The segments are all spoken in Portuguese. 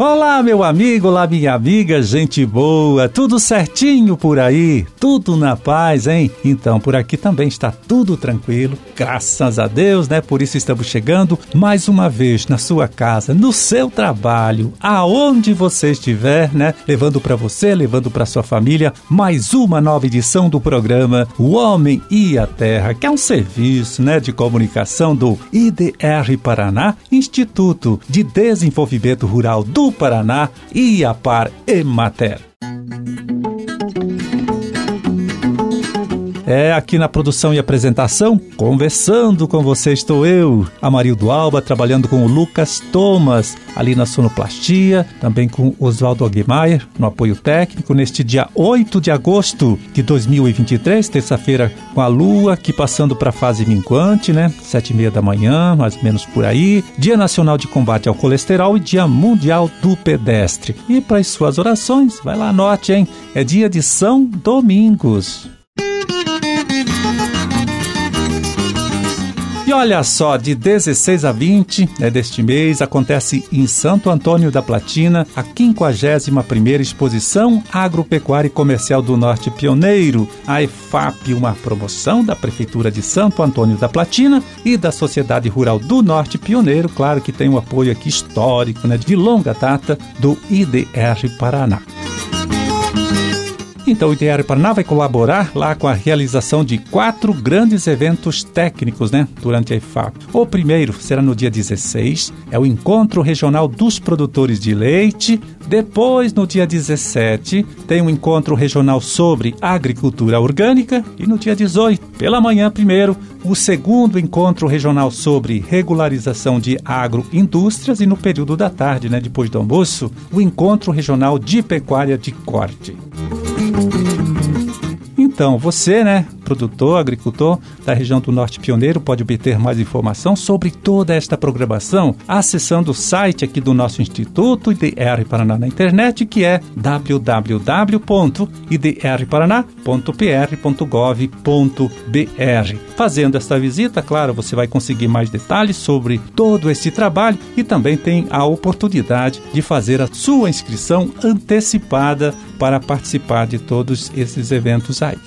Olá, meu amigo, olá, minha amiga, gente boa, tudo certinho por aí? Tudo na paz, hein? Então, por aqui também está tudo tranquilo, graças a Deus, né? Por isso estamos chegando mais uma vez na sua casa, no seu trabalho, aonde você estiver, né? Levando para você, levando para sua família, mais uma nova edição do programa O Homem e a Terra, que é um serviço, né, de comunicação do IDR Paraná, Instituto de Desenvolvimento Rural do Paraná e a É aqui na produção e apresentação, conversando com você estou eu, Amarildo Alba, trabalhando com o Lucas Thomas, ali na sonoplastia, também com Oswaldo Aguimayer, no apoio técnico, neste dia 8 de agosto de 2023, terça-feira, com a lua aqui passando para a fase minguante, né? Sete e meia da manhã, mais ou menos por aí. Dia Nacional de Combate ao Colesterol e Dia Mundial do Pedestre. E para as suas orações, vai lá, anote, hein? É dia de São Domingos. E olha só, de 16 a 20 né, deste mês acontece em Santo Antônio da Platina a 51ª Exposição Agropecuária e Comercial do Norte Pioneiro, a EFAP, uma promoção da Prefeitura de Santo Antônio da Platina e da Sociedade Rural do Norte Pioneiro, claro que tem um apoio aqui histórico, né, de longa data do IDR Paraná. Então, o Diário Paraná vai colaborar lá com a realização de quatro grandes eventos técnicos, né, durante a IFAP. O primeiro será no dia 16, é o Encontro Regional dos Produtores de Leite. Depois, no dia 17, tem um encontro regional sobre agricultura orgânica. E no dia 18, pela manhã, primeiro, o segundo encontro regional sobre regularização de agroindústrias. E no período da tarde, né, depois do almoço, o encontro regional de pecuária de corte. Então, você, né, produtor, agricultor da região do Norte Pioneiro, pode obter mais informação sobre toda esta programação acessando o site aqui do nosso Instituto IDR Paraná na internet, que é www.idrparaná.pr.gov.br. Fazendo esta visita, claro, você vai conseguir mais detalhes sobre todo esse trabalho e também tem a oportunidade de fazer a sua inscrição antecipada para participar de todos esses eventos aí.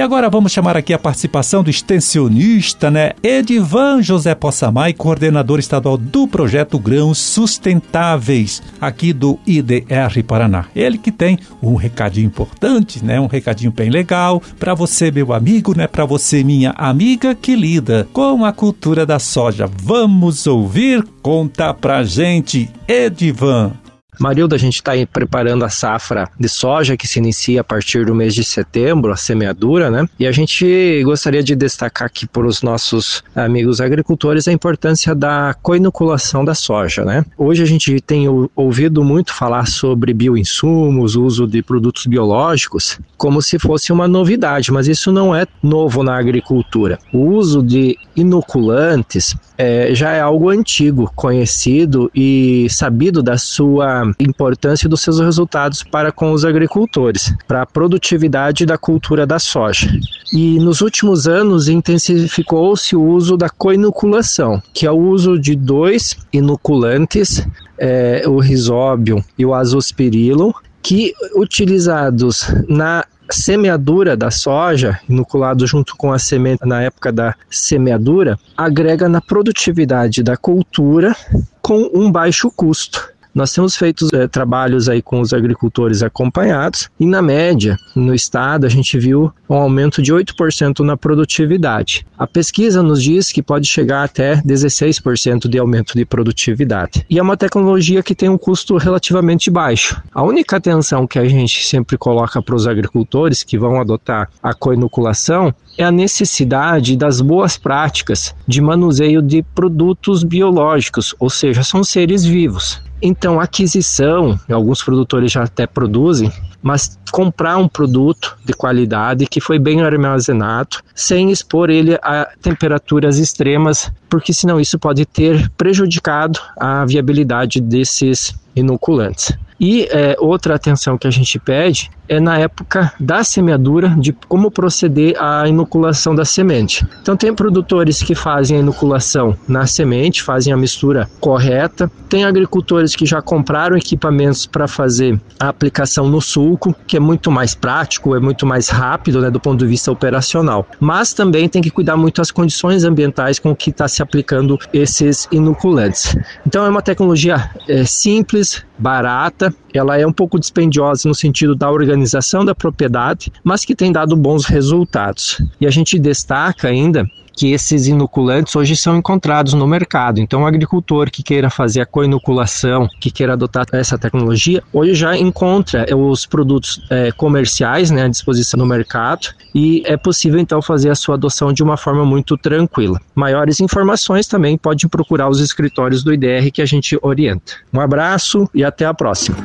E agora vamos chamar aqui a participação do extensionista, né? Edivan José Possamay, coordenador estadual do projeto Grãos Sustentáveis, aqui do IDR Paraná. Ele que tem um recadinho importante, né? Um recadinho bem legal para você, meu amigo, né? Para você, minha amiga que lida com a cultura da soja. Vamos ouvir? Conta pra gente, Edivan. Marilda, a gente está preparando a safra de soja que se inicia a partir do mês de setembro, a semeadura, né? E a gente gostaria de destacar aqui para os nossos amigos agricultores a importância da coinoculação da soja, né? Hoje a gente tem ouvido muito falar sobre bioinsumos, uso de produtos biológicos, como se fosse uma novidade, mas isso não é novo na agricultura. O uso de inoculantes é, já é algo antigo, conhecido e sabido da sua importância dos seus resultados para com os agricultores, para a produtividade da cultura da soja. E nos últimos anos intensificou-se o uso da coinoculação, que é o uso de dois inoculantes, é, o risóbio e o azospirilo, que utilizados na semeadura da soja, inoculado junto com a semente na época da semeadura, agrega na produtividade da cultura com um baixo custo. Nós temos feito é, trabalhos aí com os agricultores acompanhados e na média, no estado, a gente viu um aumento de 8% na produtividade. A pesquisa nos diz que pode chegar até 16% de aumento de produtividade. E é uma tecnologia que tem um custo relativamente baixo. A única atenção que a gente sempre coloca para os agricultores que vão adotar a coinoculação é a necessidade das boas práticas de manuseio de produtos biológicos, ou seja, são seres vivos. Então, aquisição, alguns produtores já até produzem, mas comprar um produto de qualidade que foi bem armazenado, sem expor ele a temperaturas extremas, porque senão isso pode ter prejudicado a viabilidade desses inoculantes. E é, outra atenção que a gente pede é na época da semeadura de como proceder à inoculação da semente. Então tem produtores que fazem a inoculação na semente, fazem a mistura correta. Tem agricultores que já compraram equipamentos para fazer a aplicação no sulco, que é muito mais prático, é muito mais rápido, né, do ponto de vista operacional. Mas também tem que cuidar muito das condições ambientais com que está se aplicando esses inoculantes. Então é uma tecnologia é, simples, barata, ela é um pouco dispendiosa no sentido da organização da propriedade, mas que tem dado bons resultados. E a gente destaca ainda que esses inoculantes hoje são encontrados no mercado. Então, o agricultor que queira fazer a co-inoculação, que queira adotar essa tecnologia, hoje já encontra os produtos é, comerciais né, à disposição no mercado e é possível então fazer a sua adoção de uma forma muito tranquila. Maiores informações também pode procurar os escritórios do IDR que a gente orienta. Um abraço e até a próxima.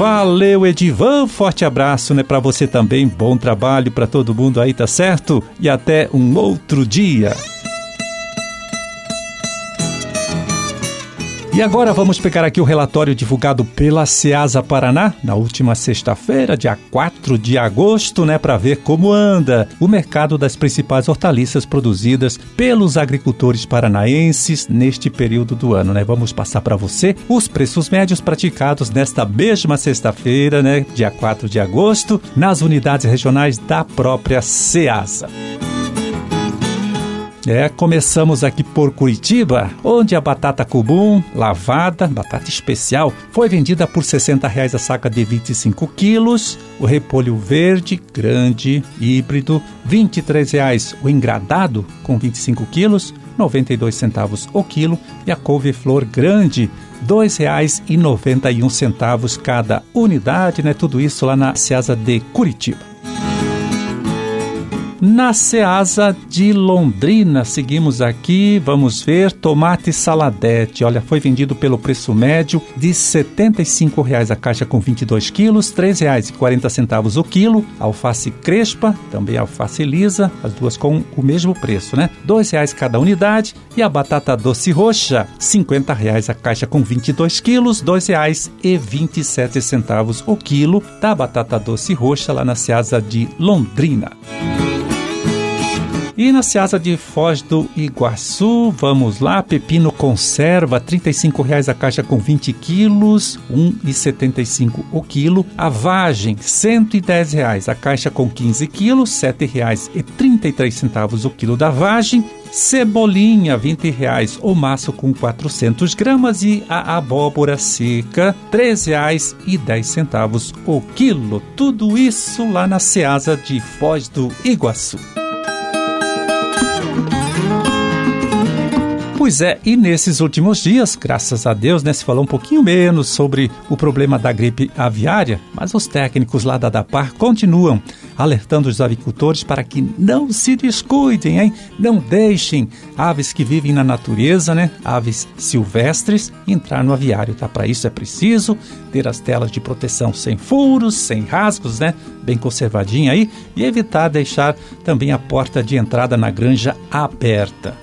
Valeu, Edivan. Forte abraço, né, para você também. Bom trabalho para todo mundo aí, tá certo? E até um outro dia. E agora vamos pegar aqui o relatório divulgado pela Ceasa Paraná na última sexta-feira, dia 4 de agosto, né, para ver como anda o mercado das principais hortaliças produzidas pelos agricultores paranaenses neste período do ano, né? Vamos passar para você os preços médios praticados nesta mesma sexta-feira, né, dia 4 de agosto, nas unidades regionais da própria Ceasa. É, começamos aqui por Curitiba, onde a batata comum, lavada, batata especial, foi vendida por 60 reais a saca de 25 quilos. O repolho verde, grande, híbrido, 23 reais o engradado, com 25 quilos, 92 centavos o quilo. E a couve-flor grande, R$ 2,91 cada unidade, né? Tudo isso lá na Ceasa de Curitiba. Na Ceasa de Londrina, seguimos aqui, vamos ver, tomate saladete, olha, foi vendido pelo preço médio de R$ 75,00 a caixa com 22 quilos, R$ 3,40 o quilo, alface crespa, também alface lisa, as duas com o mesmo preço, né? R$ 2,00 cada unidade e a batata doce roxa, R$ 50,00 a caixa com 22 quilos, R$ 2,27 o quilo da batata doce roxa lá na Ceasa de Londrina. E na Seasa de Foz do Iguaçu, vamos lá, pepino conserva, R$ 35,00 a caixa com 20 quilos, R$ 1,75 o quilo. A vagem, R$ 110,00 a caixa com 15 quilos, R$ 7,33 o quilo da vagem. Cebolinha, R$ 20,00 o maço com 400 gramas e a abóbora seca, R$ 13,10 o quilo. Tudo isso lá na Seasa de Foz do Iguaçu. Pois é, e nesses últimos dias, graças a Deus, né, se falou um pouquinho menos sobre o problema da gripe aviária, mas os técnicos lá da DAPAR continuam alertando os avicultores para que não se descuidem, hein? Não deixem aves que vivem na natureza, né, aves silvestres, entrar no aviário, tá? Para isso é preciso ter as telas de proteção sem furos, sem rasgos, né, bem conservadinha aí, e evitar deixar também a porta de entrada na granja aberta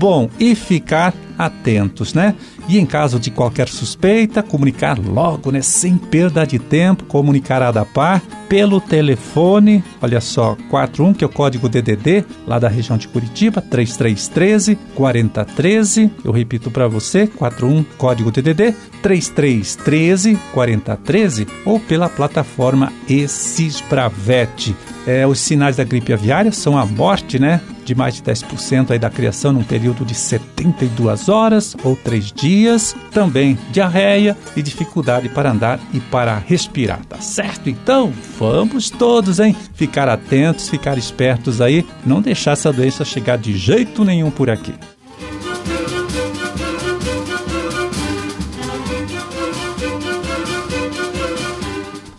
bom e ficar atentos, né? E em caso de qualquer suspeita, comunicar logo, né? Sem perda de tempo, comunicar a DAPAR pelo telefone, olha só, 41, que é o código DDD, lá da região de Curitiba, 3313 4013. Eu repito para você, 41, código DDD, 3313 4013, ou pela plataforma Esispravet. É, os sinais da gripe aviária são a morte, né? de mais de 10% aí da criação num período de 72 horas ou 3 dias. Também diarreia e dificuldade para andar e para respirar, tá certo? Então, vamos todos, hein? Ficar atentos, ficar espertos aí, não deixar essa doença chegar de jeito nenhum por aqui.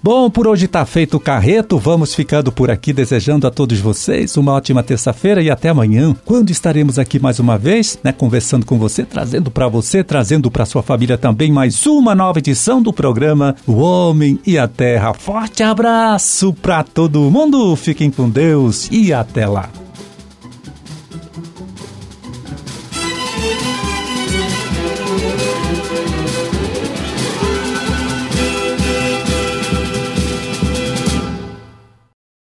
Bom, por hoje está feito o carreto. Vamos ficando por aqui, desejando a todos vocês uma ótima terça-feira e até amanhã, quando estaremos aqui mais uma vez, né, conversando com você, trazendo para você, trazendo para sua família também mais uma nova edição do programa O Homem e a Terra. Forte abraço para todo mundo. Fiquem com Deus e até lá.